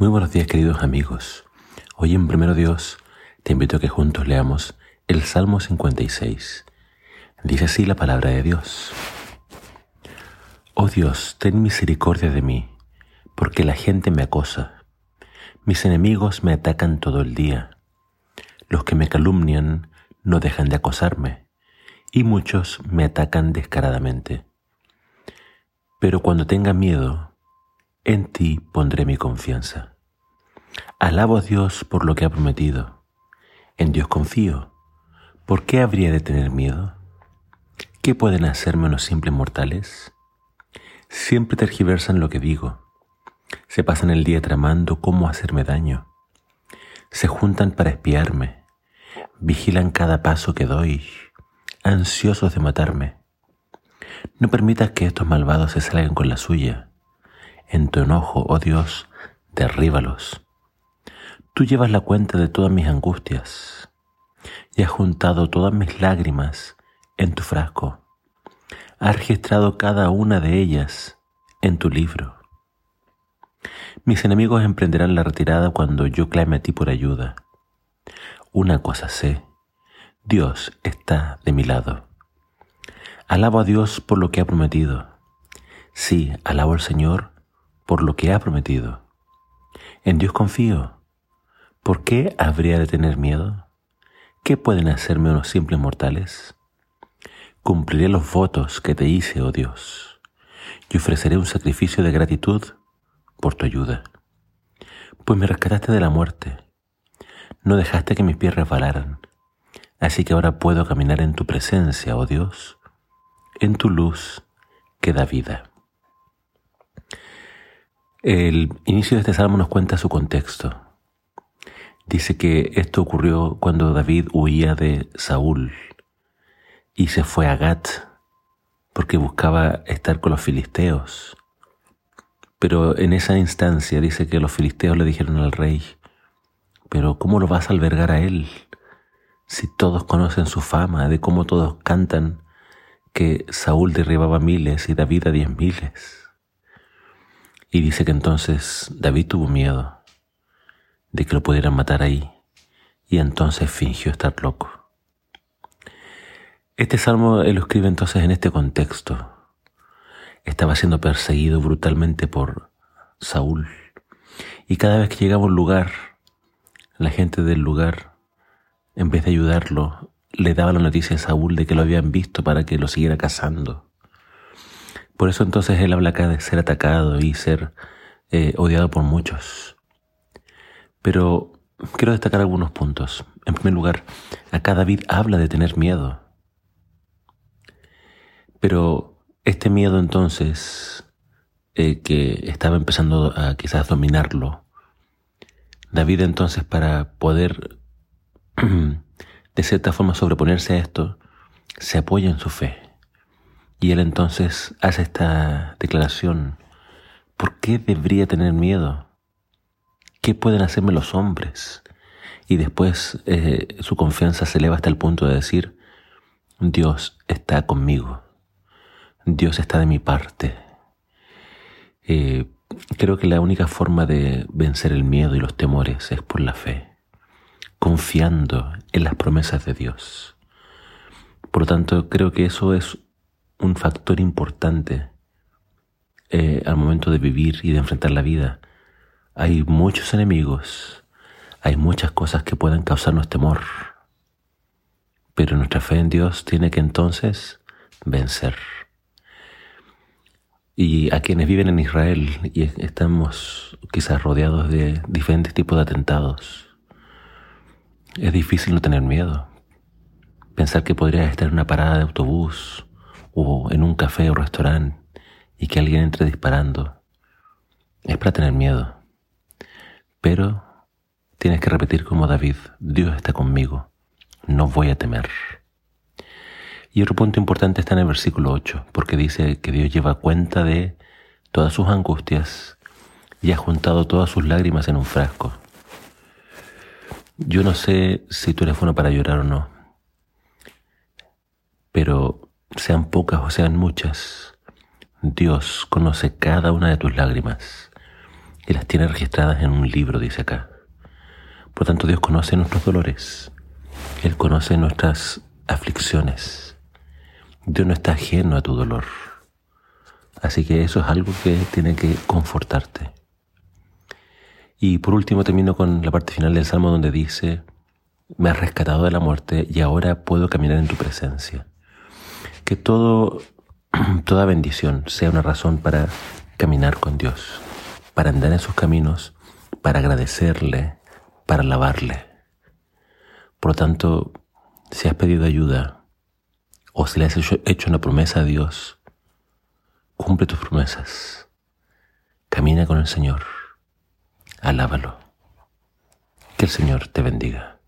Muy buenos días queridos amigos. Hoy en Primero Dios te invito a que juntos leamos el Salmo 56. Dice así la palabra de Dios. Oh Dios, ten misericordia de mí, porque la gente me acosa. Mis enemigos me atacan todo el día. Los que me calumnian no dejan de acosarme, y muchos me atacan descaradamente. Pero cuando tenga miedo, en ti pondré mi confianza. Alabo a Dios por lo que ha prometido. En Dios confío. ¿Por qué habría de tener miedo? ¿Qué pueden hacerme unos simples mortales? Siempre tergiversan lo que digo. Se pasan el día tramando cómo hacerme daño. Se juntan para espiarme. Vigilan cada paso que doy, ansiosos de matarme. No permitas que estos malvados se salgan con la suya en tu enojo, oh Dios, derríbalos. Tú llevas la cuenta de todas mis angustias y has juntado todas mis lágrimas en tu frasco. Has registrado cada una de ellas en tu libro. Mis enemigos emprenderán la retirada cuando yo clame a ti por ayuda. Una cosa sé, Dios está de mi lado. Alabo a Dios por lo que ha prometido. Sí, alabo al Señor por lo que ha prometido. En Dios confío. ¿Por qué habría de tener miedo? ¿Qué pueden hacerme unos simples mortales? Cumpliré los votos que te hice, oh Dios, y ofreceré un sacrificio de gratitud por tu ayuda. Pues me rescataste de la muerte, no dejaste que mis pies resbalaran, así que ahora puedo caminar en tu presencia, oh Dios, en tu luz que da vida. El inicio de este salmo nos cuenta su contexto. Dice que esto ocurrió cuando David huía de Saúl y se fue a Gat porque buscaba estar con los filisteos. Pero en esa instancia dice que los filisteos le dijeron al rey, pero ¿cómo lo vas a albergar a él? Si todos conocen su fama, de cómo todos cantan que Saúl derribaba miles y David a diez miles. Y dice que entonces David tuvo miedo de que lo pudieran matar ahí y entonces fingió estar loco. Este salmo él lo escribe entonces en este contexto. Estaba siendo perseguido brutalmente por Saúl y cada vez que llegaba a un lugar, la gente del lugar, en vez de ayudarlo, le daba la noticia a Saúl de que lo habían visto para que lo siguiera cazando. Por eso entonces él habla acá de ser atacado y ser eh, odiado por muchos. Pero quiero destacar algunos puntos. En primer lugar, acá David habla de tener miedo. Pero este miedo entonces, eh, que estaba empezando a quizás dominarlo, David entonces para poder de cierta forma sobreponerse a esto, se apoya en su fe. Y él entonces hace esta declaración. ¿Por qué debería tener miedo? ¿Qué pueden hacerme los hombres? Y después eh, su confianza se eleva hasta el punto de decir, Dios está conmigo, Dios está de mi parte. Eh, creo que la única forma de vencer el miedo y los temores es por la fe, confiando en las promesas de Dios. Por lo tanto, creo que eso es un factor importante eh, al momento de vivir y de enfrentar la vida. Hay muchos enemigos, hay muchas cosas que pueden causarnos temor, pero nuestra fe en Dios tiene que entonces vencer. Y a quienes viven en Israel y estamos quizás rodeados de diferentes tipos de atentados, es difícil no tener miedo. Pensar que podrías estar en una parada de autobús o en un café o restaurante y que alguien entre disparando, es para tener miedo. Pero tienes que repetir como David, Dios está conmigo, no voy a temer. Y otro punto importante está en el versículo 8, porque dice que Dios lleva cuenta de todas sus angustias y ha juntado todas sus lágrimas en un frasco. Yo no sé si tú eres bueno para llorar o no, pero sean pocas o sean muchas, Dios conoce cada una de tus lágrimas y las tiene registradas en un libro, dice acá. Por tanto, Dios conoce nuestros dolores. Él conoce nuestras aflicciones. Dios no está ajeno a tu dolor. Así que eso es algo que tiene que confortarte. Y por último termino con la parte final del Salmo donde dice, me has rescatado de la muerte y ahora puedo caminar en tu presencia. Que toda bendición sea una razón para caminar con Dios, para andar en sus caminos, para agradecerle, para alabarle. Por lo tanto, si has pedido ayuda o si le has hecho una promesa a Dios, cumple tus promesas. Camina con el Señor. Alábalo. Que el Señor te bendiga.